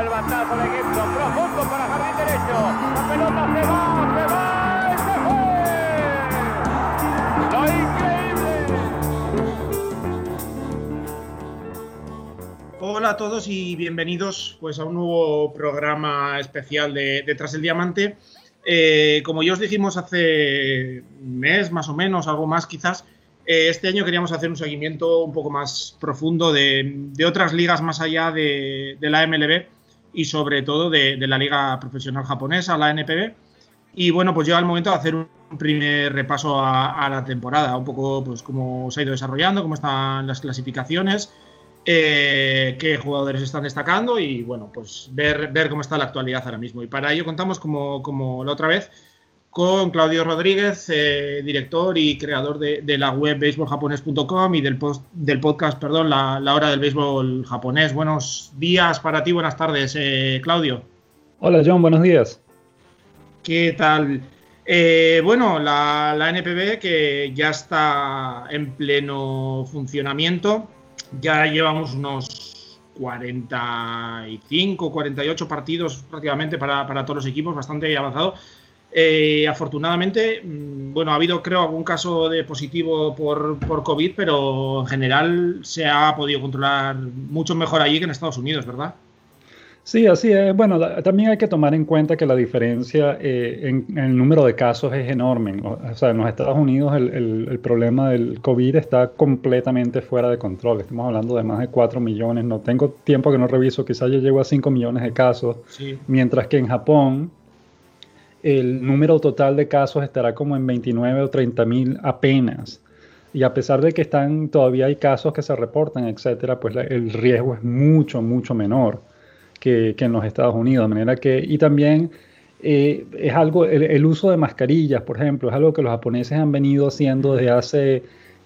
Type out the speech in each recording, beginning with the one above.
el bandazo de Gibson, profundo para jardín derecho. La pelota se va, Hola a todos y bienvenidos pues, a un nuevo programa especial de, de Tras el Diamante. Eh, como ya os dijimos hace un mes, más o menos, algo más quizás, eh, este año queríamos hacer un seguimiento un poco más profundo de, otras ligas más allá de, la MLB y sobre todo de, de, la liga profesional japonesa, la NPB. Y bueno, pues llega el momento de hacer un primer repaso a, a la temporada, un poco pues cómo se ha ido desarrollando, cómo están las clasificaciones, eh, qué jugadores están destacando y bueno, pues ver, ver cómo está la actualidad ahora mismo. Y para ello contamos como, como la otra vez con Claudio Rodríguez, eh, director y creador de, de la web baseballjaponés.com y del, post, del podcast, perdón, la, la, hora del béisbol japonés. Buenos días para ti, buenas tardes, eh, Claudio. Hola, John, buenos días. ¿Qué tal? Eh, bueno, la, la, NPB que ya está en pleno funcionamiento, ya llevamos unos 45, 48 partidos prácticamente para, para todos los equipos, bastante avanzado. Eh, afortunadamente, mm, bueno, ha habido creo algún caso de positivo por, por, COVID, pero en general se ha podido controlar mucho mejor allí que en Estados Unidos, ¿verdad? Sí, así es. Bueno, también hay que tomar en cuenta que la diferencia eh, en, en, el número de casos es enorme. O sea, en los Estados Unidos el, el, el, problema del COVID está completamente fuera de control. Estamos hablando de más de 4 millones. No tengo tiempo que no reviso, quizás ya llegó a 5 millones de casos. Sí. Mientras que en Japón el número total de casos estará como en 29 o 30 mil apenas. Y a pesar de que están, todavía hay casos que se reportan, etcétera, pues la, el riesgo es mucho, mucho menor que, en los Estados Unidos. De manera que, y también eh, es algo, el, uso de mascarillas, por ejemplo, es algo que los japoneses han venido haciendo desde hace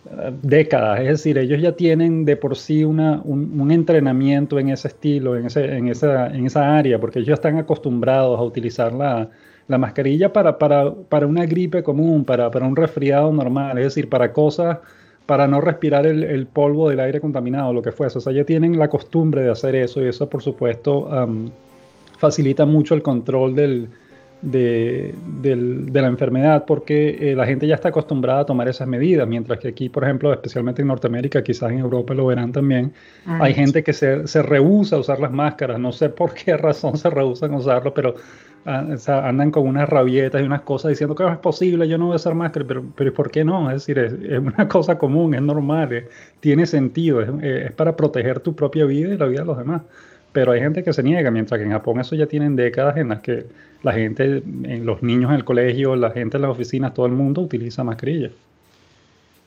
uh, décadas. Es decir, ellos ya tienen de por sí una, un, un, entrenamiento en ese estilo, en, ese, en, esa, en esa área, porque ellos están acostumbrados a utilizar la la mascarilla para, para, para una gripe común, para, para, un resfriado normal, es decir, para cosas, para no respirar el, polvo del aire contaminado, lo que fuese. O sea, ya tienen la costumbre de hacer eso y eso, por supuesto, um, facilita mucho el control del, de, de, la enfermedad porque eh, la gente ya está acostumbrada a tomar esas medidas, mientras que aquí, por ejemplo, especialmente en Norteamérica, quizás en Europa lo verán también, ah, hay sí. gente que se, se rehúsa a usar las máscaras, no sé por qué razón se rehusan a usarlo, pero o sea, andan con unas rabietas y unas cosas diciendo que no es posible, yo no voy a usar máscara, pero, pero ¿por qué no? Es decir, es, es una cosa común, es normal, es, tiene sentido, es, es, para proteger tu propia vida y la vida de los demás. Pero hay gente que se niega, mientras que en Japón eso ya tienen décadas en las que la gente, en los niños en el colegio, la gente en las oficinas, todo el mundo utiliza mascarilla.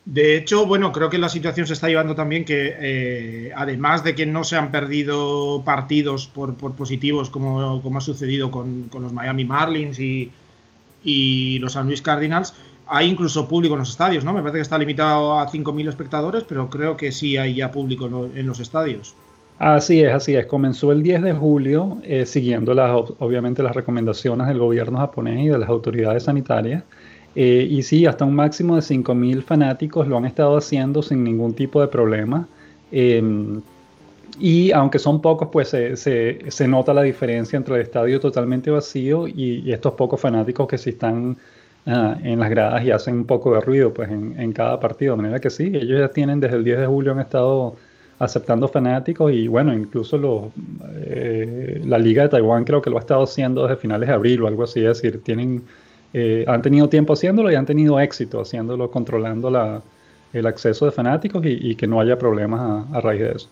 De hecho, bueno, creo que la situación se está llevando también que, eh, además de que no se han perdido partidos por, por positivos, como, como, ha sucedido con, con los Miami Marlins y, y, los San Luis Cardinals, hay incluso público en los estadios, ¿no? Me parece que está limitado a 5.000 espectadores, pero creo que sí hay ya público en los estadios. Así es, así es. Comenzó el 10 de julio, eh, siguiendo las, obviamente las recomendaciones del gobierno japonés y de las autoridades sanitarias. Eh, y sí, hasta un máximo de 5.000 fanáticos lo han estado haciendo sin ningún tipo de problema. Eh, y aunque son pocos, pues se, se, se, nota la diferencia entre el estadio totalmente vacío y, estos pocos fanáticos que sí están uh, en las gradas y hacen un poco de ruido pues, en, en, cada partido. De manera que sí, ellos ya tienen desde el 10 de julio han estado aceptando fanáticos y bueno, incluso los, eh, la Liga de Taiwán creo que lo ha estado haciendo desde finales de abril o algo así. Es decir, tienen eh, han tenido tiempo haciéndolo y han tenido éxito haciéndolo, controlando la, el acceso de fanáticos y, que no haya problemas a, raíz de eso.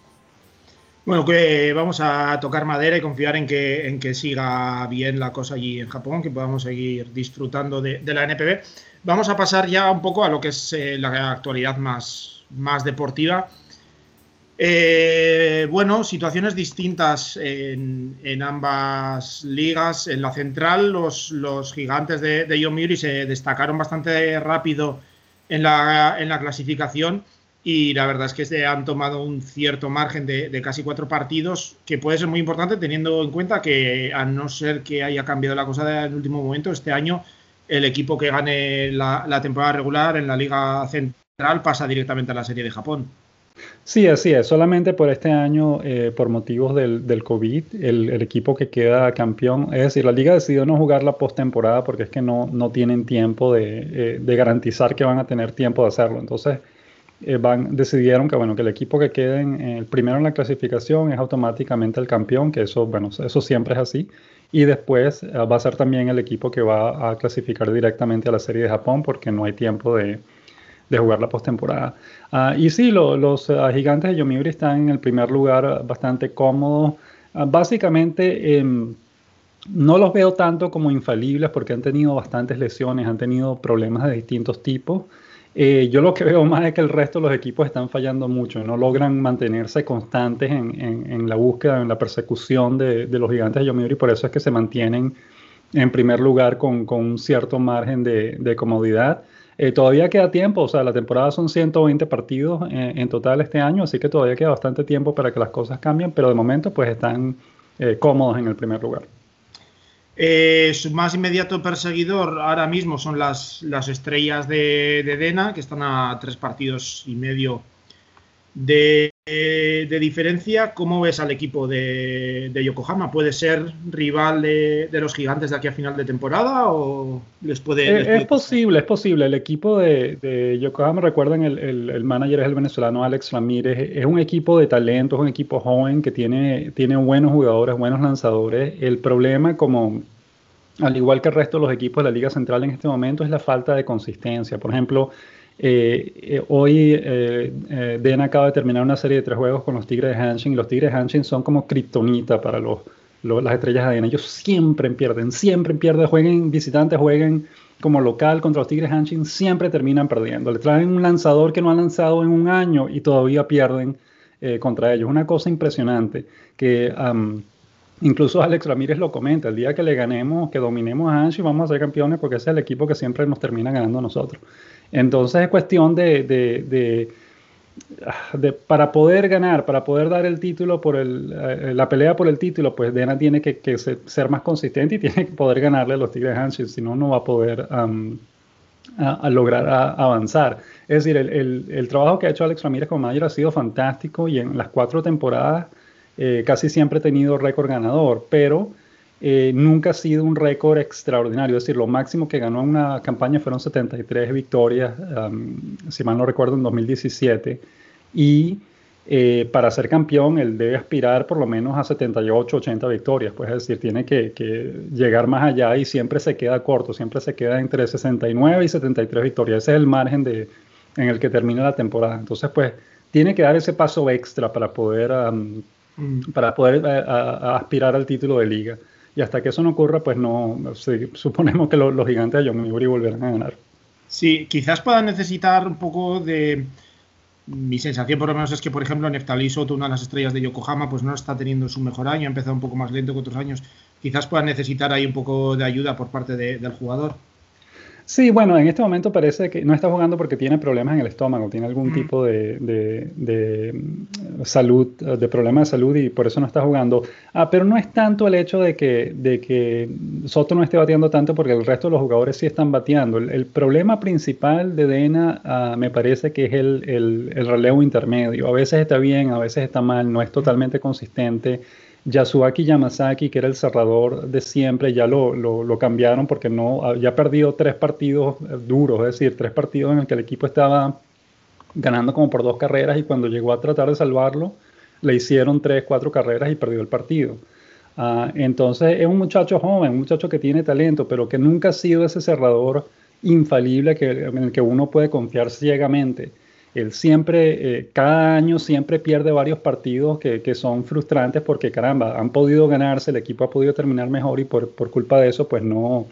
Bueno, que vamos a tocar madera y confiar en que, en que siga bien la cosa allí en Japón, que podamos seguir disfrutando de, de la NPB. Vamos a pasar ya un poco a lo que es eh, la actualidad más, más deportiva. Eh, bueno, situaciones distintas en, ambas ligas. En la central, los, gigantes de, de Yomiuri se destacaron bastante rápido en la, en la clasificación y la verdad es que se han tomado un cierto margen de, casi cuatro partidos, que puede ser muy importante teniendo en cuenta que a no ser que haya cambiado la cosa en el último momento, este año el equipo que gane la, temporada regular en la Liga Central pasa directamente a la Serie de Japón. Sí, así es. Solamente por este año, eh, por motivos del, del COVID, el, equipo que queda campeón, es decir, la liga decidió no jugar la postemporada porque es que no, no tienen tiempo de, eh, de garantizar que van a tener tiempo de hacerlo. Entonces, eh, van, decidieron que, bueno, que el equipo que quede en, el primero en la clasificación es automáticamente el campeón, que eso, bueno, eso siempre es así. Y después eh, va a ser también el equipo que va a clasificar directamente a la Serie de Japón porque no hay tiempo de, de jugar la postemporada. Uh, y sí, los uh, gigantes de Yomiuri están en el primer lugar bastante cómodos. Uh, básicamente, em, no los veo tanto como infalibles porque han tenido bastantes lesiones, han tenido problemas de distintos tipos. Eh, yo lo que veo más es que el resto de los equipos están fallando mucho, no logran mantenerse constantes en, la búsqueda, en la persecución de, los gigantes de Yomiuri, por eso es que se mantienen en primer lugar con, un cierto margen de, comodidad. Eh, todavía queda tiempo, o sea, la temporada son 120 partidos eh, en total este año, así que todavía queda bastante tiempo para que las cosas cambien, pero de momento pues están cómodos en el primer lugar. Eh, su más inmediato perseguidor ahora mismo son las, las estrellas de, Dena, que están a tres partidos y medio de, diferencia. ¿Cómo ves al equipo de, Yokohama? ¿Puede ser rival de, los gigantes de aquí a final de temporada o les puede...? Eh, es posible, es posible. El equipo de, Yokohama, recuerden, el, el, manager es el venezolano Alex Ramírez. Es un equipo de talento, es un equipo joven que tiene, tiene buenos jugadores, buenos lanzadores. El problema, como al igual que el resto de los equipos de la Liga Central en este momento, es la falta de consistencia. Por ejemplo, eh, eh, hoy eh, Den acaba de terminar una serie de tres juegos con los Tigres de Hanshin. Los Tigres de Hanshin son como kriptonita para los, las estrellas de. Ellos siempre pierden, siempre pierden. Jueguen visitantes, jueguen como local contra los Tigres Hanshin, siempre terminan perdiendo. Le traen un lanzador que no ha lanzado en un año y todavía pierden contra ellos. Una cosa impresionante que... Incluso Alex Ramírez lo comenta, el día que le ganemos, que dominemos a Anshi, vamos a ser campeones porque ese es el equipo que siempre nos termina ganando a nosotros. Entonces es cuestión de, de, de, para poder ganar, para poder dar el título, por el, eh, la pelea por el título, pues Dena tiene que, que, ser más consistente y tiene que poder ganarle los Tigres Anshi, si no, no va a poder a, lograr avanzar. Es decir, el, el, el trabajo que ha hecho Alex Ramírez como manager ha sido fantástico y en las cuatro temporadas eh, casi siempre ha tenido récord ganador, pero eh, nunca ha sido un récord extraordinario. Es decir, lo máximo que ganó una campaña fueron 73 victorias, si mal no recuerdo, en 2017. Y eh, para ser campeón, él debe aspirar por lo menos a 78, 80 victorias. Pues es decir, tiene que, llegar más allá y siempre se queda corto, siempre se queda entre 69 y 73 victorias. Ese es el margen de, en el que termina la temporada. Entonces, pues, tiene que dar ese paso extra para poder Mm. para poder eh, aspirar al título de liga. Y hasta que eso no ocurra, pues no, suponemos que los gigantes de Yomiuri volverán a ganar. Sí, quizás puedan necesitar un poco de... Mi sensación por lo menos es que, por ejemplo, Neftali Soto, una de las estrellas de Yokohama, pues no está teniendo su mejor año, ha empezado un poco más lento que otros años. Quizás puedan necesitar ahí un poco de ayuda por parte del jugador. Sí, bueno, en este momento parece que no está jugando porque tiene problemas en el estómago, tiene algún tipo de, de, mm, salud, de problema de salud y por eso no está jugando. Ah, pero no es tanto el hecho de que, de que Soto no esté bateando tanto porque el resto de los jugadores sí están bateando. El, problema principal de Dena ah, me parece que es el, el, el relevo intermedio. A veces está bien, a veces está mal, no es totalmente consistente. Yasuaki Yamazaki, que era el cerrador de siempre, ya lo, lo, cambiaron porque no, ya perdido tres partidos duros, es decir, tres partidos en el que el equipo estaba ganando como por dos carreras y cuando llegó a tratar de salvarlo, le hicieron tres, cuatro carreras y perdió el partido. Ah, entonces es un muchacho joven, un muchacho que tiene talento, pero que nunca ha sido ese cerrador infalible en el que uno puede confiar ciegamente él siempre, eh, cada año siempre pierde varios partidos que, que, son frustrantes porque caramba, han podido ganarse, el equipo ha podido terminar mejor y por, por, culpa de eso pues no,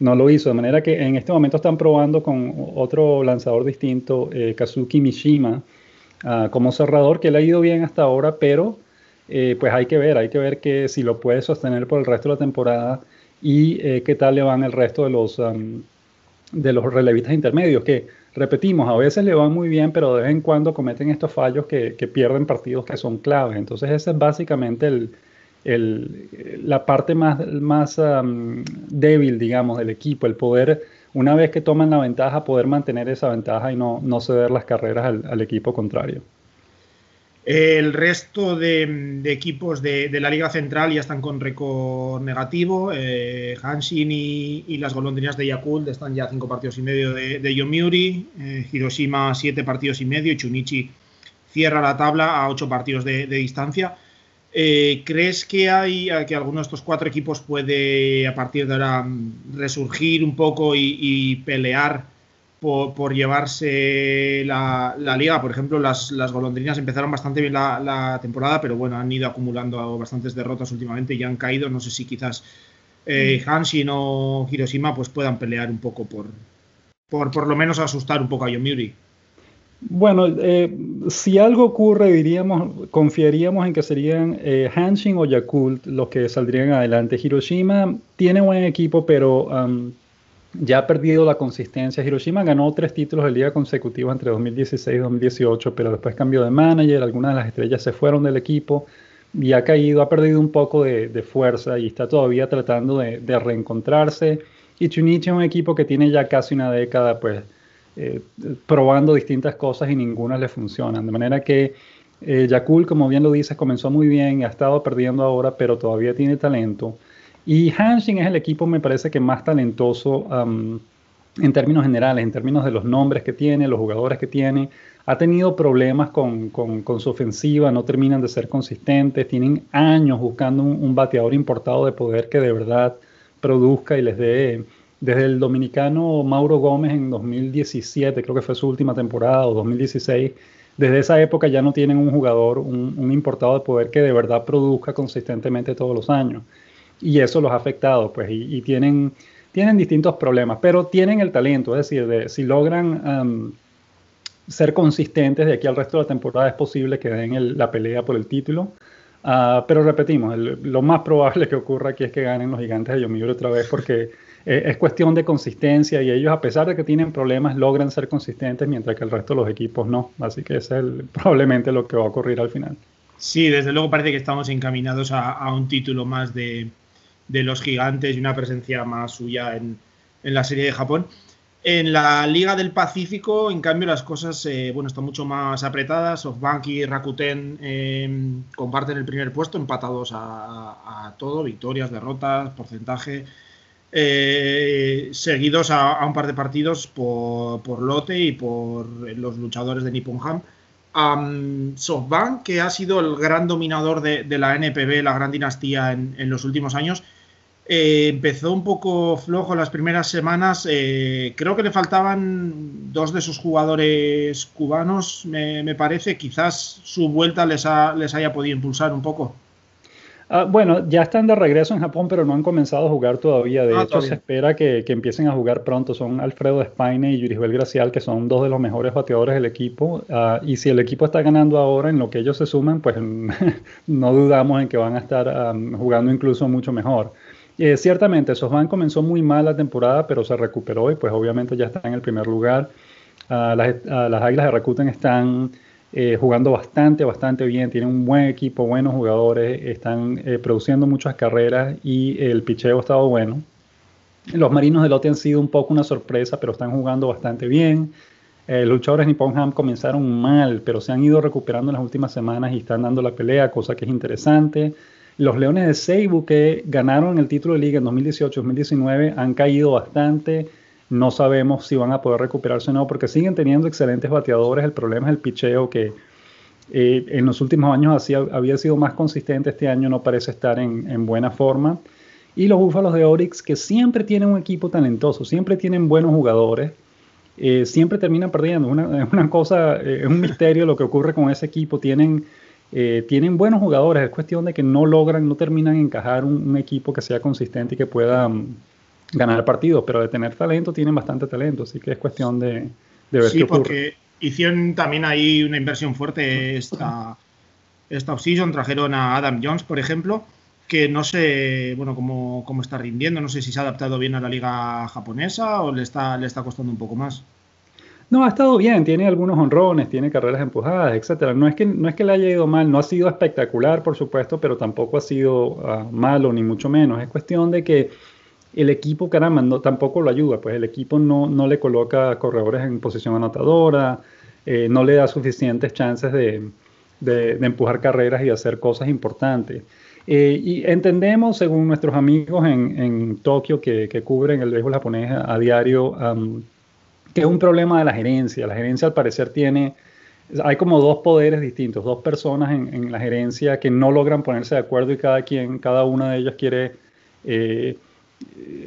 no lo hizo. De manera que en este momento están probando con otro lanzador distinto, eh, Kazuki Mishima, uh, como cerrador, que le ha ido bien hasta ahora, pero eh, pues hay que ver, hay que ver que si lo puede sostener por el resto de la temporada y qué tal le van el resto de los, um, de los relevistas intermedios, que repetimos, a veces le van muy bien, pero de vez en cuando cometen estos fallos que, pierden partidos que son claves. Entonces esa es básicamente la parte más, más débil, digamos, del equipo, el poder, una vez que toman la ventaja, poder mantener esa ventaja y no, no ceder las carreras al equipo contrario. El resto de, equipos de, la Liga Central ya están con récord negativo. Eh, Hanshin y, las golondrinas de Yakult están ya cinco partidos y medio de, de Yomiuri. Eh, Hiroshima siete partidos y medio. Y Chunichi cierra la tabla a ocho partidos de, distancia. Eh, ¿Crees que hay que alguno de estos cuatro equipos puede a partir de ahora resurgir un poco y pelear? Por, llevarse la, liga. Por ejemplo, las, golondrinas empezaron bastante bien la, temporada, pero bueno, han ido acumulando bastantes derrotas últimamente y han caído. No sé si quizás eh, mm. Hanshin o Hiroshima pues puedan pelear un poco por, por, por lo menos asustar un poco a Yomiuri. Bueno, eh, si algo ocurre, diríamos, confiaríamos en que serían eh, Hanshin o Yakult los que saldrían adelante. Hiroshima tiene buen equipo, pero um, ya ha perdido la consistencia. Hiroshima ganó tres títulos de liga consecutivos entre 2016 y 2018, pero después cambió de manager, algunas de las estrellas se fueron del equipo y ha caído, ha perdido un poco de, fuerza y está todavía tratando de, reencontrarse. Y Chunichi es un equipo que tiene ya casi una década, pues, eh, probando distintas cosas y ninguna le funcionan. De manera que eh, Yakul, como bien lo dices, comenzó muy bien, ha estado perdiendo ahora, pero todavía tiene talento. Y Hanshin es el equipo, me parece que más talentoso en términos generales, en términos de los nombres que tiene, los jugadores que tiene. Ha tenido problemas con, su ofensiva, no terminan de ser consistentes, tienen años buscando un, bateador importado de poder que de verdad produzca y les dé desde el dominicano Mauro Gómez en 2017, creo que fue su última temporada, o 2016, desde esa época ya no tienen un jugador, un, un, importado de poder que de verdad produzca consistentemente todos los años y eso los ha afectado, pues, y, tienen, tienen distintos problemas, pero tienen el talento, es decir, de, si logran ser consistentes de aquí al resto de la temporada, es posible que den la pelea por el título. Ah, pero repetimos, lo más probable que ocurra aquí es que ganen los gigantes de Yomiuri otra vez porque es cuestión de consistencia y ellos a pesar de que tienen problemas logran ser consistentes mientras que el resto de los equipos no. Así que ese es probablemente lo que va a ocurrir al final. Sí, desde luego parece que estamos encaminados a un título más de, de los gigantes y una presencia más suya en, la serie de Japón. En la Liga del Pacífico, en cambio, las cosas eh, bueno, están mucho más apretadas. SoftBank y Rakuten em, comparten el primer puesto, empatados a, todo, victorias, derrotas, porcentaje, eh, seguidos a, un par de partidos por, Lote y por los luchadores de Nippon Ham. SoftBank, que ha sido el gran dominador de, la NPB, la gran dinastía en, en los últimos años, eh, empezó un poco flojo las primeras semanas. Eh, creo que le faltaban dos de sus jugadores cubanos, me, parece. Quizás su vuelta les, les haya podido impulsar un poco. Ah, bueno, ya están de regreso en Japón, pero no han comenzado a jugar todavía. De ah, hecho, se espera que, empiecen a jugar pronto. Son Alfredo Espaine y Yurisbel Gracial, que son dos de los mejores bateadores del equipo. Ah, y si el equipo está ganando ahora en lo que ellos se suman, pues no dudamos en que van a estar jugando incluso mucho mejor. Eh, ciertamente, Sosban comenzó muy mal la temporada, pero se recuperó y pues obviamente ya está en el primer lugar. Ah, ah, las, Águilas de Rakuten están eh, jugando bastante, bastante bien, tienen un buen equipo, buenos jugadores, están eh, produciendo muchas carreras y el picheo ha estado bueno. Los Marinos de Lote han sido un poco una sorpresa, pero están jugando bastante bien. los luchadores Nippon Ham comenzaron mal, pero se han ido recuperando en las últimas semanas y están dando la pelea, cosa que es interesante. Los Leones de Seibu, que ganaron el título de liga en 2018-2019, han caído bastante. No sabemos si van a poder recuperarse o no, porque siguen teniendo excelentes bateadores. El problema es el picheo, que eh, en los últimos años había sido más consistente. Este año no parece estar en, buena forma. Y los Búfalos de Orix, que siempre tienen un equipo talentoso, siempre tienen buenos jugadores. Eh, siempre terminan perdiendo. Una, una cosa, eh, es un misterio lo que ocurre con ese equipo. Tienen eh, tienen buenos jugadores, es cuestión de que no logran, no terminan encajar un, equipo que sea consistente y que pueda mm, ganar partidos, pero de tener talento tienen bastante talento, así que es cuestión de, de ver sí, porque hicieron también ahí una inversión fuerte esta, esta offseason, trajeron a Adam Jones, por ejemplo, que no sé bueno cómo, cómo, está rindiendo, no sé si se ha adaptado bien a la liga japonesa o le está, le está costando un poco más. No, ha estado bien, tiene algunos honrones, tiene carreras empujadas, etcétera. No es que no es que le haya ido mal, no ha sido espectacular, por supuesto, pero tampoco ha sido ah, malo ni mucho menos. Es cuestión de que el equipo, caramba, tampoco lo ayuda, pues el equipo no, no le coloca corredores en posición anotadora, eh, no le da suficientes chances de, de, empujar carreras y hacer cosas importantes. Eh, y entendemos, según nuestros amigos en, en Tokio que, que, cubren el béisbol japonés a, diario, es un problema de la gerencia. La gerencia al parecer tiene, hay como dos poderes distintos, dos personas en, la gerencia que no logran ponerse de acuerdo y cada quien, cada una de ellas quiere eh,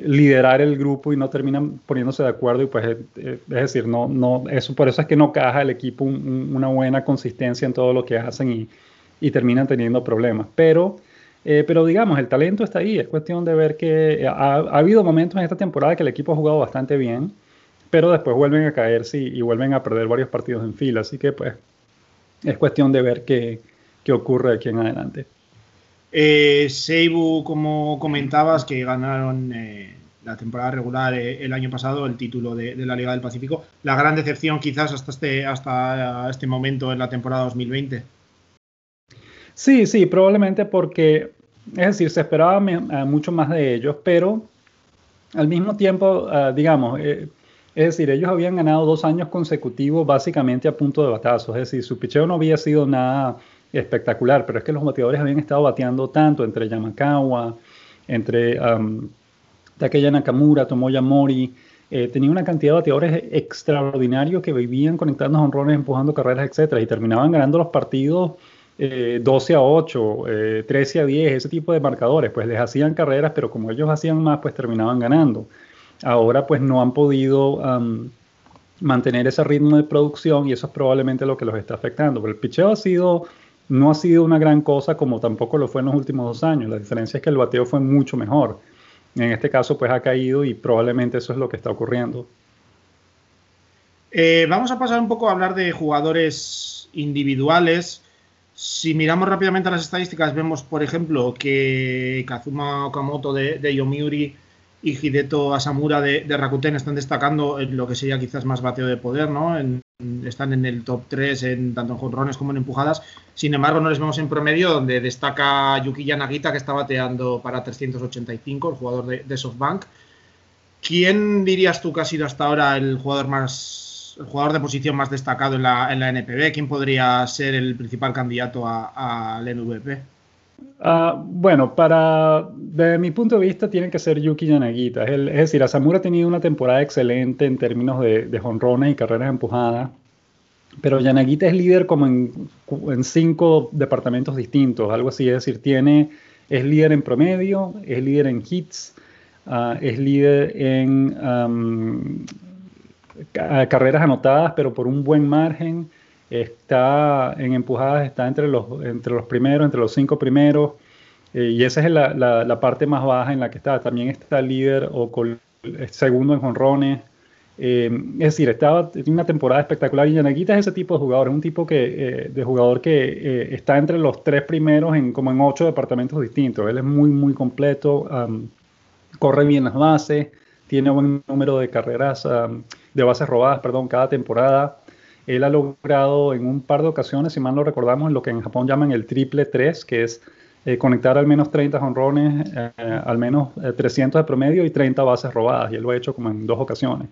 liderar el grupo y no terminan poniéndose de acuerdo y pues eh, eh, es decir, no, no, eso, por eso es que no caja el equipo una buena consistencia en todo lo que hacen y, terminan teniendo problemas. Pero, pero digamos, el talento está ahí, es cuestión de ver que ha, habido momentos en esta temporada que el equipo ha jugado bastante bien pero después vuelven a caerse y, y, vuelven a perder varios partidos en fila. Así que pues es cuestión de ver qué, qué ocurre aquí en adelante. Eh, Seibu, como comentabas, que ganaron eh, la temporada regular eh, el año pasado el título de, de, la Liga del Pacífico. La gran decepción quizás hasta este, hasta este momento en la temporada 2020. Sí, sí, probablemente porque, es decir, se esperaba mucho más de ellos, pero al mismo tiempo, uh, digamos, eh, es decir, ellos habían ganado dos años consecutivos básicamente a punto de batazo. Es decir, su picheo no había sido nada espectacular, pero es que los bateadores habían estado bateando tanto entre Yamakawa, entre um, Takeya Nakamura, Tomoya Mori. Eh, tenía una cantidad de bateadores extraordinarios que vivían conectando honrones, empujando carreras, etcétera, y terminaban ganando los partidos eh, 12 a 8, eh, 13 a 10, ese tipo de marcadores. Pues les hacían carreras, pero como ellos hacían más, pues terminaban ganando ahora pues no han podido mantener ese ritmo de producción y eso es probablemente lo que los está afectando. Pero el picheo ha sido, no ha sido una gran cosa como tampoco lo fue en los últimos dos años. La diferencia es que el bateo fue mucho mejor. En este caso pues ha caído y probablemente eso es lo que está ocurriendo. Eh, vamos a pasar un poco a hablar de jugadores individuales. Si miramos rápidamente a las estadísticas, vemos, por ejemplo, que Kazuma Okamoto de Yomiuri y Hideto Asamura de, Rakuten están destacando en lo que sería quizás más bateo de poder, ¿no? Están en el top 3 en tanto en jonrones como en empujadas. Sin embargo, no les vemos en promedio, donde destaca Yuki Yanagita, que está bateando para 385, el jugador de, SoftBank. ¿Quién dirías tú que ha sido hasta ahora el jugador más el jugador de posición más destacado en la, NPB? ¿Quién podría ser el principal candidato al MVP? Uh, bueno, para, desde mi punto de vista, tiene que ser Yuki Yanagita. Es, es decir, Asamura ha tenido una temporada excelente en términos de, de jonrones y carreras empujadas, pero Yanagita es líder como en, cinco departamentos distintos, algo así. Es decir, tiene, es líder en promedio, es líder en hits, uh, es líder en carreras anotadas, pero por un buen margen está en empujadas, está entre los, entre los primeros, entre los cinco primeros, eh, y esa es la, la, la, parte más baja en la que está. También está líder o con, segundo en jonrones. Eh, es decir, estaba una temporada espectacular y Yanaguita es ese tipo de jugador, es un tipo que, eh, de jugador que eh, está entre los tres primeros en como en ocho departamentos distintos. Él es muy, muy completo, um, corre bien las bases, tiene buen número de carreras, um, de bases robadas, perdón, cada temporada. Él ha logrado en un par de ocasiones, si mal no recordamos, lo que en Japón llaman el triple 3, que es eh, conectar al menos 30 honrones, eh, al menos eh, 300 de promedio y 30 bases robadas. Y él lo ha hecho como en dos ocasiones.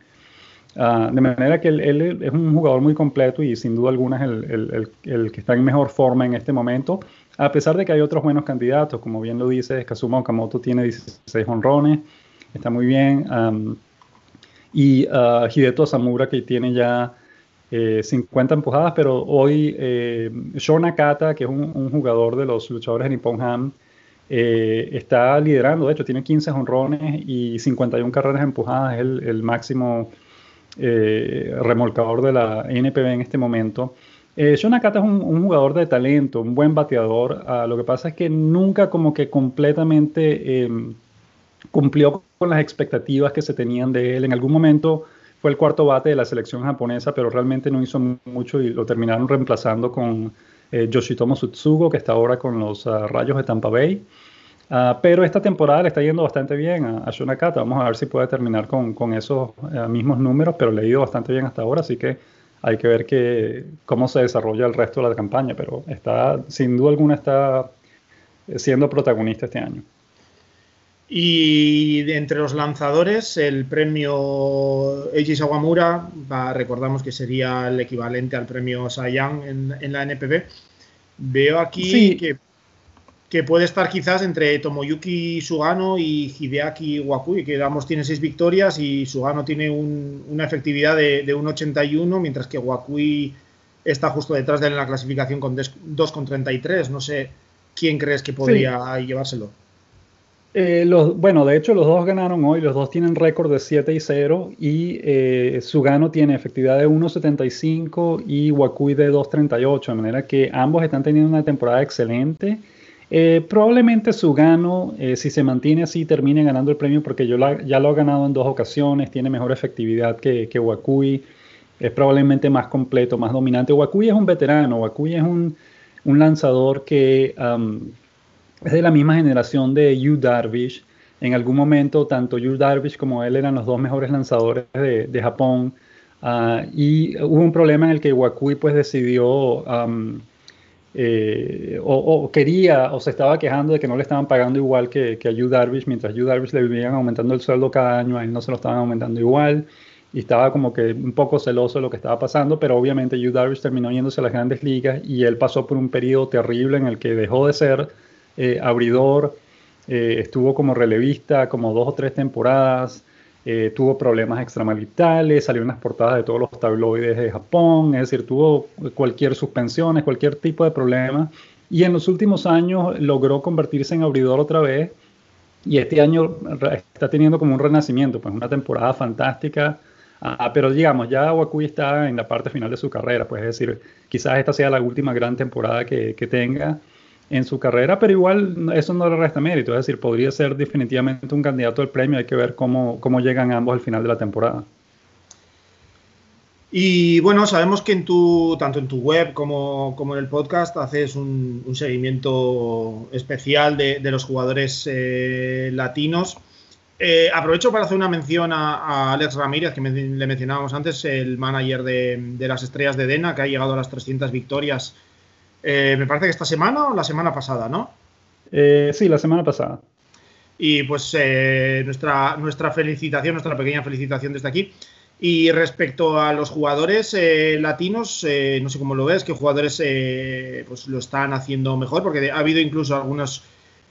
Uh, de manera que él, él, es un jugador muy completo y sin duda alguna es el, el, el, que está en mejor forma en este momento, a pesar de que hay otros buenos candidatos, como bien lo dice, Kazuma Okamoto tiene 16 honrones, está muy bien, um, y uh, Hideto Samura que tiene ya eh, 50 empujadas, pero hoy eh, que es un, jugador de los luchadores de Nippon Ham, eh, está liderando, de hecho tiene 15 honrones y 51 carreras empujadas, es el, máximo eh, remolcador de la NPB en este momento. Eh, Shon Nakata es un, jugador de talento, un buen bateador, uh, lo que pasa es que nunca como que completamente em, cumplió con las expectativas que se tenían de él. En algún momento fue el cuarto bate de la selección japonesa, pero realmente no hizo mucho y lo terminaron reemplazando con eh, Yoshitomo Sutsugo, que está ahora con los uh, Rayos de Tampa Bay. Ah, pero esta temporada le está yendo bastante bien a, a Shunakata. Vamos a ver si puede terminar con, con esos eh, mismos números, pero le ha ido bastante bien hasta ahora, así que hay que ver que, cómo se desarrolla el resto de la campaña. Pero está, sin duda alguna, está siendo protagonista este año. Y de entre los lanzadores, el premio Eiji Sawamura, recordamos que sería el equivalente al premio Sayang en, en la NPB. Veo aquí que, que, puede estar quizás entre Tomoyuki Sugano y Hideaki Wakui, que ambos tienen seis victorias y Sugano tiene un, una efectividad de, de 1,81, mientras que Wakui está justo detrás de él en la clasificación con 2,33. No sé quién crees que podría sí. llevárselo. Eh, los, bueno, de hecho los dos ganaron hoy, los dos tienen récord de 7 y 0 y eh, Sugano tiene efectividad de 1.75 y Wakui de 2.38, de manera que ambos están teniendo una temporada excelente. Eh, probablemente Sugano, eh, si se mantiene así, termine ganando el premio porque yo ya lo ha ganado en dos ocasiones, tiene mejor efectividad que, Wakui, es probablemente más completo, más dominante. Wakui es un veterano, Wakui es un, lanzador que... es de la misma generación de Yu Darvish. En algún momento, tanto Yu Darvish como él eran los dos mejores lanzadores de, Japón. Uh, y hubo un problema en el que Wakui pues decidió eh, o, quería o se estaba quejando de que no le estaban pagando igual que, que a Yu Darvish, mientras Yu Darvish le vivían aumentando el sueldo cada año, a él no se lo estaban aumentando igual y estaba como que un poco celoso de lo que estaba pasando, pero obviamente Yu Darvish terminó yéndose a las grandes ligas y él pasó por un periodo terrible en el que dejó de ser eh, abridor, eh, estuvo como relevista como dos o tres temporadas, eh, tuvo problemas extramaritales, salió en las portadas de todos los tabloides de Japón, es decir, tuvo cualquier suspensiones, cualquier tipo de problema. Y en los últimos años logró convertirse en abridor otra vez. Y este año está teniendo como un renacimiento, pues una temporada fantástica. Ah, pero digamos, ya Wakui está en la parte final de su carrera, pues es decir, quizás esta sea la última gran temporada que, que tenga en su carrera, pero igual eso no le resta mérito, es decir, podría ser definitivamente un candidato al premio, hay que ver cómo, cómo llegan ambos al final de la temporada. Y bueno, sabemos que en tu, tanto en tu web como, como en el podcast haces un, seguimiento especial de, de los jugadores eh, latinos. Eh, aprovecho para hacer una mención a, Alex Ramírez, que le mencionábamos antes, el manager de, de, las estrellas de Dena, que ha llegado a las 300 victorias eh, me parece que esta semana o la semana pasada, ¿no? Eh, sí, la semana pasada. Y pues eh, nuestra, nuestra felicitación, nuestra pequeña felicitación desde aquí. Y respecto a los jugadores latinos, no sé cómo lo ves, que jugadores pues lo están haciendo mejor, porque ha habido incluso algunos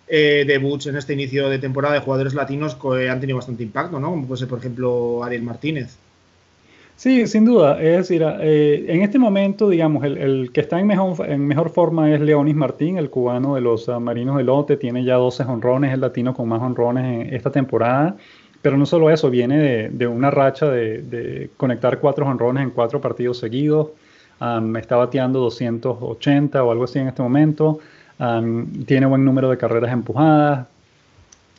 debuts en este inicio de temporada de jugadores latinos que han tenido bastante impacto, ¿no? Como puede ser, por ejemplo, Ariel Martínez. Sí, sin duda. Es decir, eh, en este momento, digamos, el, que está en mejor, forma es Leonis Martín, el cubano de los uh, Marinos de Lote. Tiene ya 12 honrones, el latino con más honrones en esta temporada. Pero no solo eso, viene de, una racha de, conectar cuatro honrones en cuatro partidos seguidos. Um, está bateando 280 o algo así en este momento. Tiene buen número de carreras empujadas.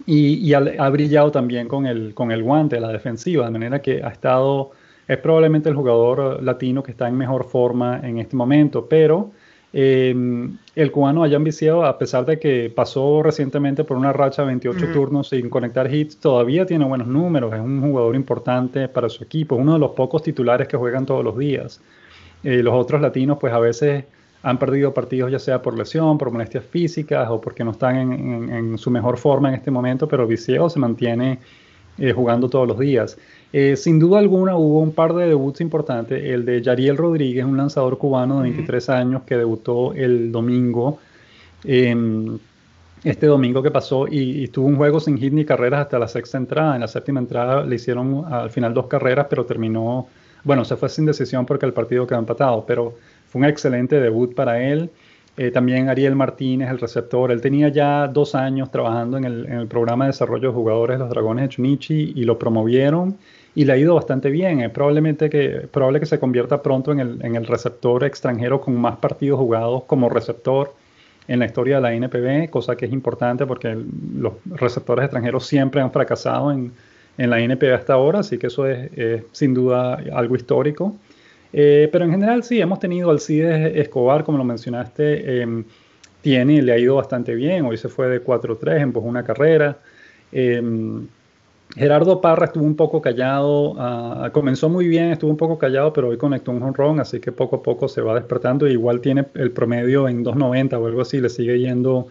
Y, ha, brillado también con el, con el guante, la defensiva, de manera que ha estado es probablemente el jugador latino que está en mejor forma en este momento, pero eh, el cubano allá viciado, a pesar de que pasó recientemente por una racha de 28 uh -huh. turnos sin conectar hits, todavía tiene buenos números, es un jugador importante para su equipo, uno de los pocos titulares que juegan todos los días. Eh, los otros latinos pues a veces han perdido partidos ya sea por lesión, por molestias físicas o porque no están en, en, en su mejor forma en este momento, pero Viciado se mantiene eh, jugando todos los días. Eh, sin duda alguna hubo un par de debuts importantes. El de Yariel Rodríguez, un lanzador cubano de 23 uh -huh. años que debutó el domingo. Eh, este domingo que pasó y, y, tuvo un juego sin hit ni carreras hasta la sexta entrada. En la séptima entrada le hicieron al final dos carreras, pero terminó, bueno, se fue sin decisión porque el partido quedó empatado, pero fue un excelente debut para él. Eh, también Ariel Martínez, el receptor, él tenía ya dos años trabajando en el, programa de desarrollo de jugadores de los Dragones de Chunichi y lo promovieron y le ha ido bastante bien. Es probablemente que, probable que se convierta pronto en el, receptor extranjero con más partidos jugados como receptor en la historia de la NPB, cosa que es importante porque los receptores extranjeros siempre han fracasado en, en la NPB hasta ahora, así que eso es, es sin duda algo histórico. Eh, pero en general sí, hemos tenido Alcides Escobar, como lo mencionaste, eh, tiene le ha ido bastante bien. Hoy se fue de 4-3, empujó una carrera. Em, Gerardo Parra estuvo un poco callado, ah, comenzó muy bien, estuvo un poco callado, pero hoy conectó un home así que poco a poco se va despertando. igual tiene el promedio en 2.90 o algo así, le sigue yendo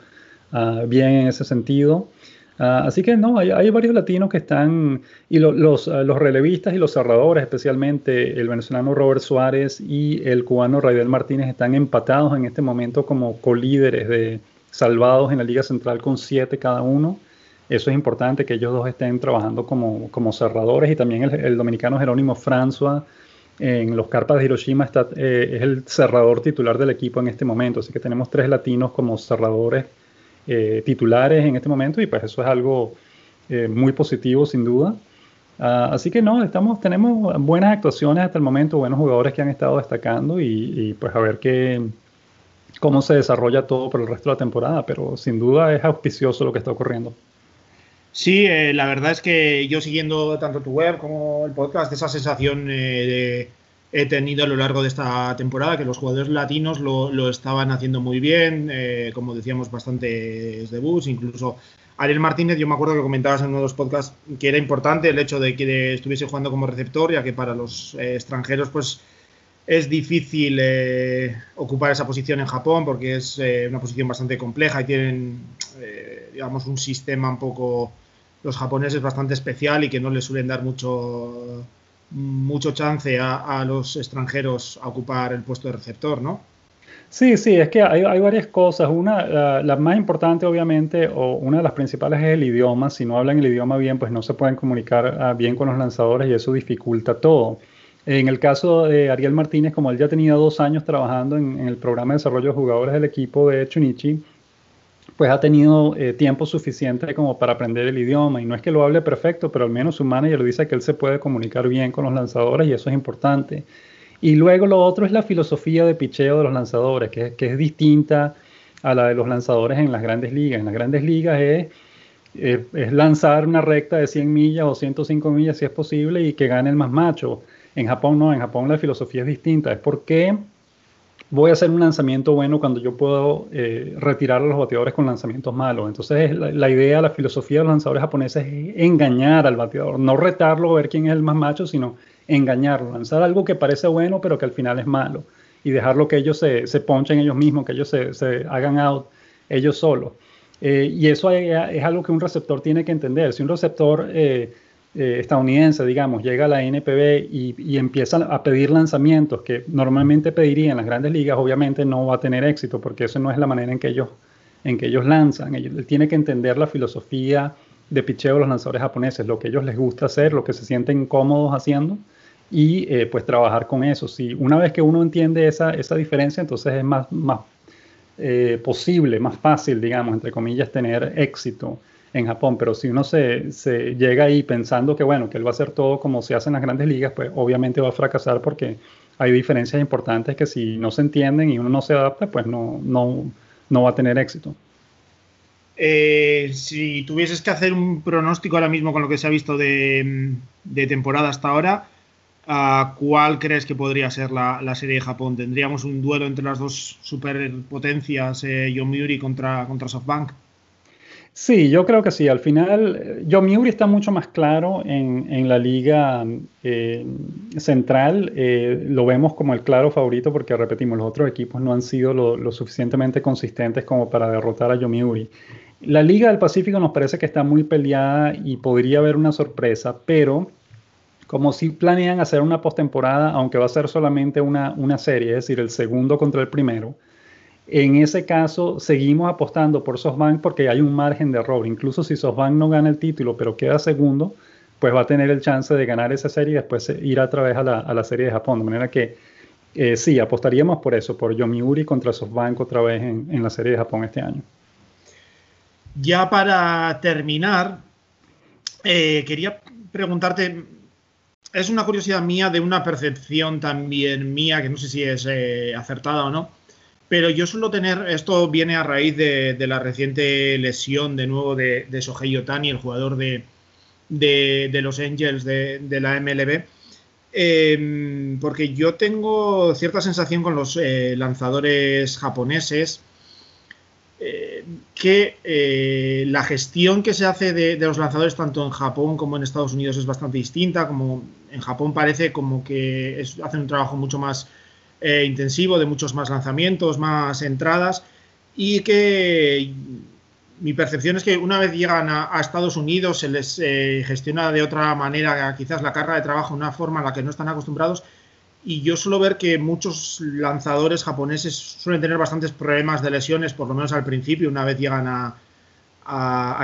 ah, bien en ese sentido. Ah, así que no, hay, varios latinos que están, y los, los, relevistas y los cerradores, especialmente el venezolano Robert Suárez y el cubano Raidel Martínez, están empatados en este momento como colíderes de salvados en la Liga Central con siete cada uno. Eso es importante que ellos dos estén trabajando como, como cerradores y también el, dominicano Jerónimo François en los Carpas de Hiroshima está, eh, es el cerrador titular del equipo en este momento. Así que tenemos tres latinos como cerradores eh, titulares en este momento y pues eso es algo eh, muy positivo sin duda. Ah, así que no, estamos, tenemos buenas actuaciones hasta el momento, buenos jugadores que han estado destacando y, pues a ver qué, cómo se desarrolla todo por el resto de la temporada, pero sin duda es auspicioso lo que está ocurriendo. Sí, eh, la verdad es que yo siguiendo tanto tu web como el podcast, esa sensación eh, he tenido a lo largo de esta temporada, que los jugadores latinos lo, estaban haciendo muy bien, eh, como decíamos, bastantes debuts, incluso Ariel Martínez, yo me acuerdo que comentabas en uno de los podcasts que era importante el hecho de que estuviese jugando como receptor, ya que para los extranjeros pues es difícil ocupar esa posición en Japón porque es una posición bastante compleja y tienen, digamos, un sistema un poco los japoneses bastante especial y que no les suelen dar mucho, mucho chance a, los extranjeros a ocupar el puesto de receptor, ¿no? Sí, sí, es que hay, varias cosas. Una, la, más importante, obviamente, o una de las principales es el idioma. Si no hablan el idioma bien, pues no se pueden comunicar ah, bien con los lanzadores y eso dificulta todo. En el caso de Ariel Martínez, como él ya tenía dos años trabajando en, en el programa de desarrollo de jugadores del equipo de Chunichi, pues ha tenido eh, tiempo suficiente como para aprender el idioma. Y no es que lo hable perfecto, pero al menos su manager dice que él se puede comunicar bien con los lanzadores y eso es importante. Y luego lo otro es la filosofía de picheo de los lanzadores, que, es distinta a la de los lanzadores en las grandes ligas. En las grandes ligas es, eh, es lanzar una recta de 100 millas o 105 millas si es posible y que gane el más macho. En Japón no, en Japón la filosofía es distinta. Es porque voy a hacer un lanzamiento bueno cuando yo puedo eh, retirar a los bateadores con lanzamientos malos. Entonces, la, idea, la filosofía de los lanzadores japoneses es engañar al bateador, no retarlo, ver quién es el más macho, sino engañarlo, lanzar algo que parece bueno, pero que al final es malo, y dejarlo que ellos se, se ponchen ellos mismos, que ellos se, se hagan out ellos solos. Eh, y eso es, algo que un receptor tiene que entender. Si un receptor eh, eh, estadounidense, digamos, llega a la NPB y, empieza a pedir lanzamientos que normalmente pediría en las grandes ligas, obviamente no va a tener éxito porque eso no es la manera en que ellos, en que ellos lanzan. él tiene que entender la filosofía de picheo de los lanzadores japoneses, lo que ellos les gusta hacer, lo que se sienten cómodos haciendo y eh, pues trabajar con eso. Si una vez que uno entiende esa, esa diferencia, entonces es más, más eh, posible, más fácil, digamos, entre comillas, tener éxito en Japón, pero si uno se, se, llega ahí pensando que bueno, que él va a hacer todo como se hace en las grandes ligas, pues obviamente va a fracasar porque hay diferencias importantes que si no se entienden y uno no se adapta, pues no, no, no va a tener éxito. Eh, si tuvieses que hacer un pronóstico ahora mismo con lo que se ha visto de, de temporada hasta ahora, ¿cuál crees que podría ser la, la, serie de Japón? ¿Tendríamos un duelo entre las dos superpotencias, eh, Yomiuri contra, contra SoftBank? Sí, yo creo que sí. Al final, Yomiuri está mucho más claro en, en la liga eh, central. Eh, lo vemos como el claro favorito porque, repetimos, los otros equipos no han sido lo, suficientemente consistentes como para derrotar a Yomiuri. La liga del Pacífico nos parece que está muy peleada y podría haber una sorpresa, pero como si planean hacer una postemporada, aunque va a ser solamente una, una serie, es decir, el segundo contra el primero, en ese caso, seguimos apostando por SoftBank porque hay un margen de error. Incluso si SoftBank no gana el título, pero queda segundo, pues va a tener el chance de ganar esa serie y después ir a través a la, serie de Japón. De manera que eh, sí, apostaríamos por eso, por Yomiuri contra SoftBank otra vez en, la serie de Japón este año. Ya para terminar, eh, quería preguntarte, es una curiosidad mía de una percepción también mía, que no sé si es eh, acertada o no pero yo suelo tener, esto viene a raíz de, la reciente lesión de nuevo de, de Sohei Otani, el jugador de, los Angels de, la MLB, em, porque yo tengo cierta sensación con los eh, lanzadores japoneses que eh, la gestión que se hace de, los lanzadores tanto en Japón como en Estados Unidos es bastante distinta. Como en Japón parece como que hacen un trabajo mucho más eh, intensivo, de muchos más lanzamientos, más entradas, y que mi percepción es que una vez llegan a, Estados Unidos se les eh, gestiona de otra manera, quizás la carga de trabajo, una forma a la que no están acostumbrados. Y yo suelo ver que muchos lanzadores japoneses suelen tener bastantes problemas de lesiones, por lo menos al principio, una vez llegan a,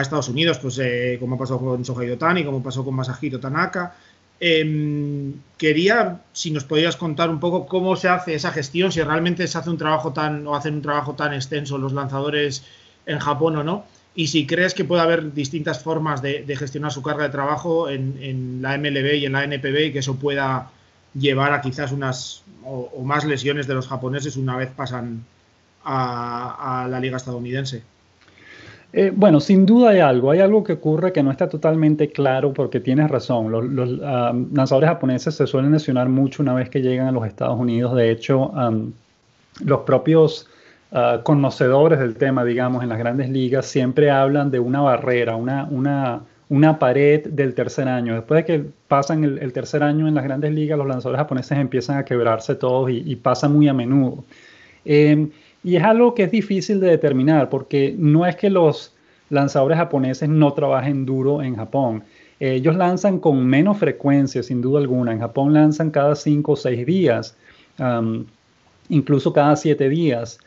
Estados Unidos, pues eh, como pasó con Sohei Otani, como pasó con Masahiro Tanaka. Em, quería, si nos podías contar un poco cómo se hace esa gestión, si realmente se hace un trabajo tan, o hacen un trabajo tan extenso los lanzadores en Japón o no. Y si crees que puede haber distintas formas de, gestionar su carga de trabajo en, la MLB y en la NPB y que eso pueda llevar a quizás unas o, más lesiones de los japoneses una vez pasan a, la liga estadounidense. Eh, bueno, sin duda hay algo, hay algo que ocurre que no está totalmente claro porque tienes razón. Los, lanzadores japoneses se suelen lesionar mucho una vez que llegan a los Estados Unidos. De hecho, los propios Ah, conocedores del tema, digamos, en las grandes ligas, siempre hablan de una barrera, una, una, una pared del tercer año. Después de que pasan el, tercer año en las grandes ligas, los lanzadores japoneses empiezan a quebrarse todos y, pasa muy a menudo. Em, y es algo que es difícil de determinar porque no es que los lanzadores japoneses no trabajen duro en Japón. Ellos lanzan con menos frecuencia, sin duda alguna. En Japón lanzan cada cinco o seis días, incluso cada siete días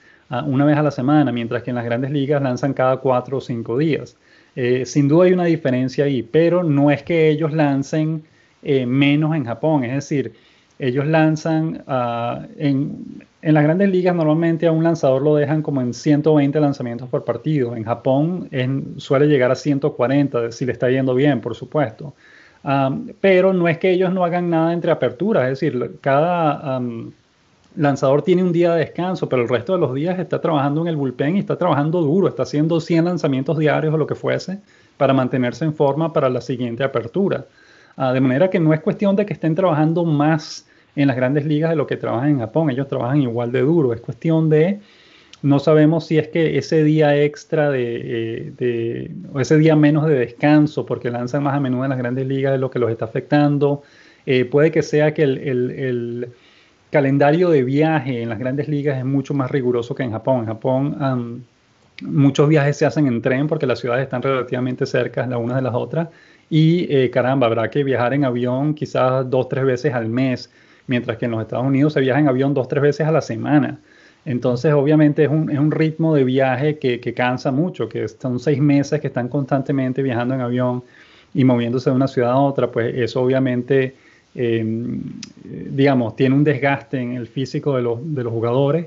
una vez a la semana, mientras que en las grandes ligas lanzan cada cuatro o cinco días. Eh, sin duda hay una diferencia ahí, pero no es que ellos lancen eh, menos en Japón, es decir, ellos lanzan ah, en, las grandes ligas normalmente a un lanzador lo dejan como en 120 lanzamientos por partido, en Japón suele llegar a 140 si le está yendo bien, por supuesto. Pero no es que ellos no hagan nada entre aperturas, es decir, cada lanzador tiene un día de descanso, pero el resto de los días está trabajando en el bullpen y está trabajando duro, está haciendo 100 lanzamientos diarios o lo que fuese para mantenerse en forma para la siguiente apertura. Ah, de manera que no es cuestión de que estén trabajando más en las grandes ligas de lo que trabajan en Japón, ellos trabajan igual de duro, es cuestión de, no sabemos si es que ese día extra de, eh, o ese día menos de descanso, porque lanzan más a menudo en las grandes ligas, es lo que los está afectando, eh, puede que sea que el calendario de viaje en las grandes ligas es mucho más riguroso que en Japón. En Japón muchos viajes se hacen en tren porque las ciudades están relativamente cercas las unas de las otras y eh, caramba, habrá que viajar en avión quizás dos, tres veces al mes, mientras que en los Estados Unidos se viaja en avión dos, tres veces a la semana. Entonces, obviamente es un, es un ritmo de viaje que, que, cansa mucho, que son seis meses que están constantemente viajando en avión y moviéndose de una ciudad a otra, pues eso obviamente Em, digamos, tiene un desgaste en el físico de los, de los jugadores.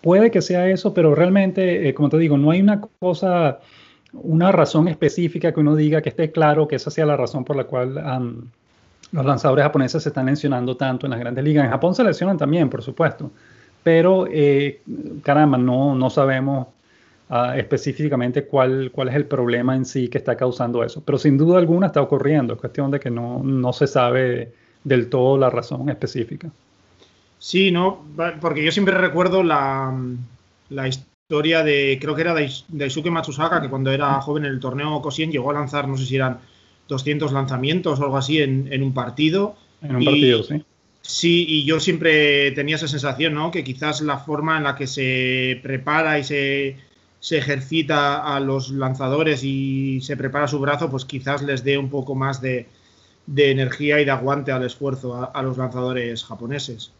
Puede que sea eso, pero realmente, eh, como te digo, no hay una cosa, una razón específica que uno diga que esté claro que esa sea la razón por la cual los lanzadores japoneses se están lesionando tanto en las grandes ligas. En Japón se lesionan también, por supuesto, pero eh, caramba, no, no sabemos ah, específicamente cuál, cuál es el problema en sí que está causando eso. Pero sin duda alguna está ocurriendo, es cuestión de que no, no se sabe del todo la razón específica. Sí, no, porque yo siempre recuerdo la, historia de, creo que era de Daisuke Matsusaka, que cuando era joven en el torneo Cosien llegó a lanzar, no sé si eran 200 lanzamientos o algo así en, un partido. En un partido, sí. Sí, y yo siempre tenía esa sensación, ¿no? Que quizás la forma en la que se prepara y se, se ejercita a los lanzadores y se prepara su brazo, pues quizás les dé un poco más de, de energía y de aguante al esfuerzo a, los lanzadores japoneses.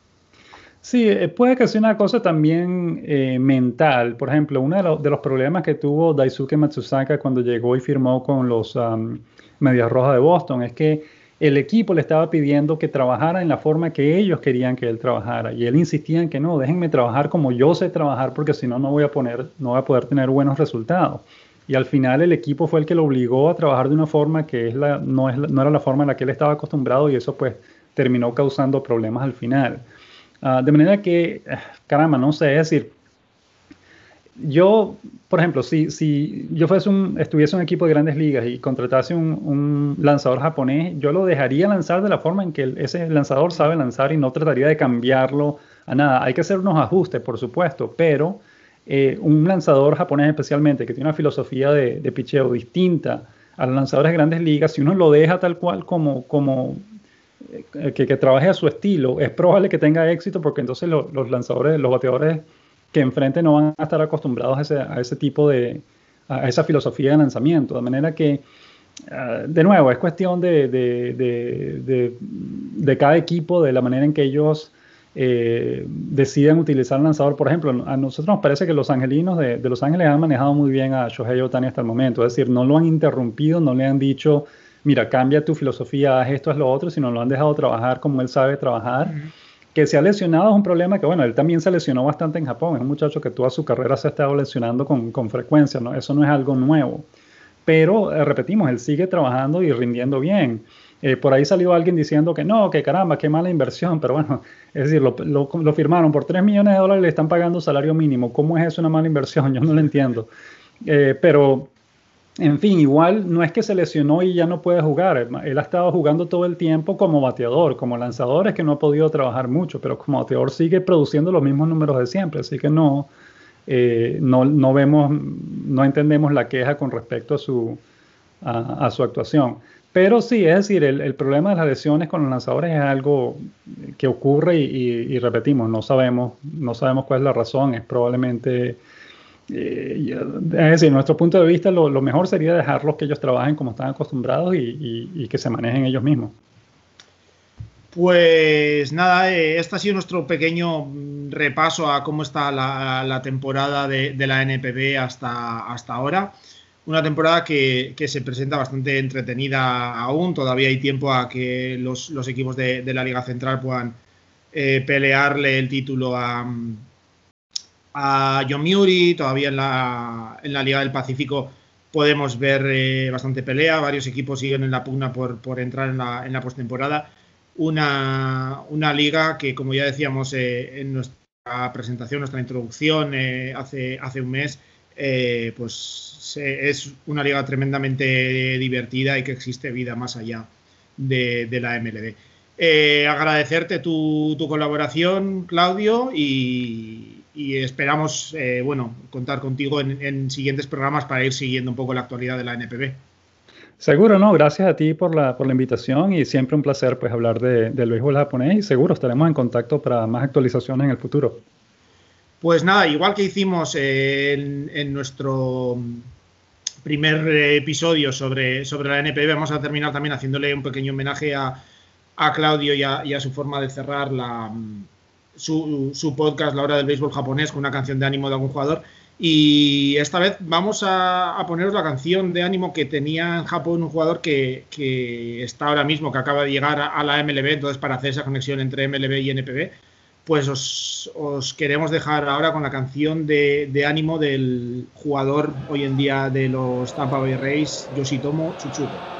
Sí, eh, puede que sea una cosa también eh, mental. Por ejemplo, uno de, los problemas que tuvo Daisuke Matsusaka cuando llegó y firmó con los um, Medias Rojas de Boston es que el equipo le estaba pidiendo que trabajara en la forma que ellos querían que él trabajara. Y él insistía en que no, déjenme trabajar como yo sé trabajar porque si no, no voy a, poner, no voy a poder tener buenos resultados. Y al final el equipo fue el que lo obligó a trabajar de una forma que es la, no, es no era la forma en la que él estaba acostumbrado y eso pues terminó causando problemas al final. Ah, de manera que, eh, caramba, no sé, es decir, yo, por ejemplo, si, si yo fuese un, estuviese en un equipo de grandes ligas y contratase un, un, lanzador japonés, yo lo dejaría lanzar de la forma en que ese lanzador sabe lanzar y no trataría de cambiarlo a nada. Hay que hacer unos ajustes, por supuesto, pero eh, un lanzador japonés especialmente que tiene una filosofía de, de picheo distinta a los lanzadores de grandes ligas, si uno lo deja tal cual como, como eh, que, trabaje a su estilo, es probable que tenga éxito porque entonces los lanzadores, los bateadores que enfrente no van a estar acostumbrados a ese, a ese tipo de, a esa filosofía de lanzamiento. De manera que, ah, de nuevo, es cuestión de, de, de, cada equipo, de la manera en que ellos eh, deciden utilizar el lanzador. Por ejemplo, a nosotros nos parece que los angelinos de, Los Ángeles han manejado muy bien a Shohei Otani hasta el momento. Es decir, no lo han interrumpido, no le han dicho mira, cambia tu filosofía, haz esto, haz lo otro, sino lo han dejado trabajar como él sabe trabajar. Que se ha lesionado es un problema que, bueno, él también se lesionó bastante en Japón. Es un muchacho que toda su carrera se ha estado lesionando con, con frecuencia, ¿no? Eso no es algo nuevo. Pero, eh, repetimos, él sigue trabajando y rindiendo bien. Eh, por ahí salió alguien diciendo que no, que caramba, qué mala inversión, pero bueno, es decir, lo, lo, firmaron por 3 millones de dólares y le están pagando salario mínimo. ¿Cómo es eso una mala inversión? Yo no lo entiendo. Eh, pero en fin, igual no es que se lesionó y ya no puede jugar. Él ha estado jugando todo el tiempo como bateador, como lanzador es que no ha podido trabajar mucho, pero como bateador sigue produciendo los mismos números de siempre, así que no, eh, no, vemos, no entendemos la queja con respecto a su, a, su actuación. Pero sí, es decir, el, problema de las lesiones con los lanzadores es algo que ocurre y, y repetimos, no sabemos, no sabemos cuál es la razón, es probablemente eh, es decir, nuestro punto de vista, lo, mejor sería dejarlos que ellos trabajen como están acostumbrados y, que se manejen ellos mismos. Pues nada, eh, este ha sido nuestro pequeño repaso a cómo está la, temporada de, la NPB hasta, hasta ahora. Una temporada que, se presenta bastante entretenida aún. Todavía hay tiempo a que los, equipos de, la Liga Central puedan eh, pelearle el título a, a John Muri, todavía en la, en la Liga del Pacífico podemos ver eh, bastante pelea, varios equipos siguen en la pugna por, por entrar en la, en la postemporada. Una, una liga que, como ya decíamos eh, en nuestra presentación, nuestra introducción eh, hace, hace un mes, pues es una liga tremendamente divertida y que existe vida más allá de, de la MLB. agradecerte tu, tu colaboración, Claudio, y, y esperamos eh, bueno, contar contigo en, siguientes programas para ir siguiendo un poco la actualidad de la NPB. Seguro, no, gracias a ti por la, por la invitación y siempre un placer pues hablar de, del béisbol japonés y seguro estaremos en contacto para más actualizaciones en el futuro. Pues nada, igual que hicimos en, nuestro primer episodio sobre, sobre la NPB, vamos a terminar también haciéndole un pequeño homenaje a, a Claudio y a su forma de cerrar la, su, podcast La Hora del Béisbol Japonés con una canción de ánimo de algún jugador. Y esta vez vamos a, poneros la canción de ánimo que tenía en Japón un jugador que, está ahora mismo, que acaba de llegar a, la MLB, entonces para hacer esa conexión entre MLB y NPB, pues os, queremos dejar ahora con la canción de, ánimo del jugador hoy en día de los Tampa Bay Rays, Yoshitomo Tsuchuko.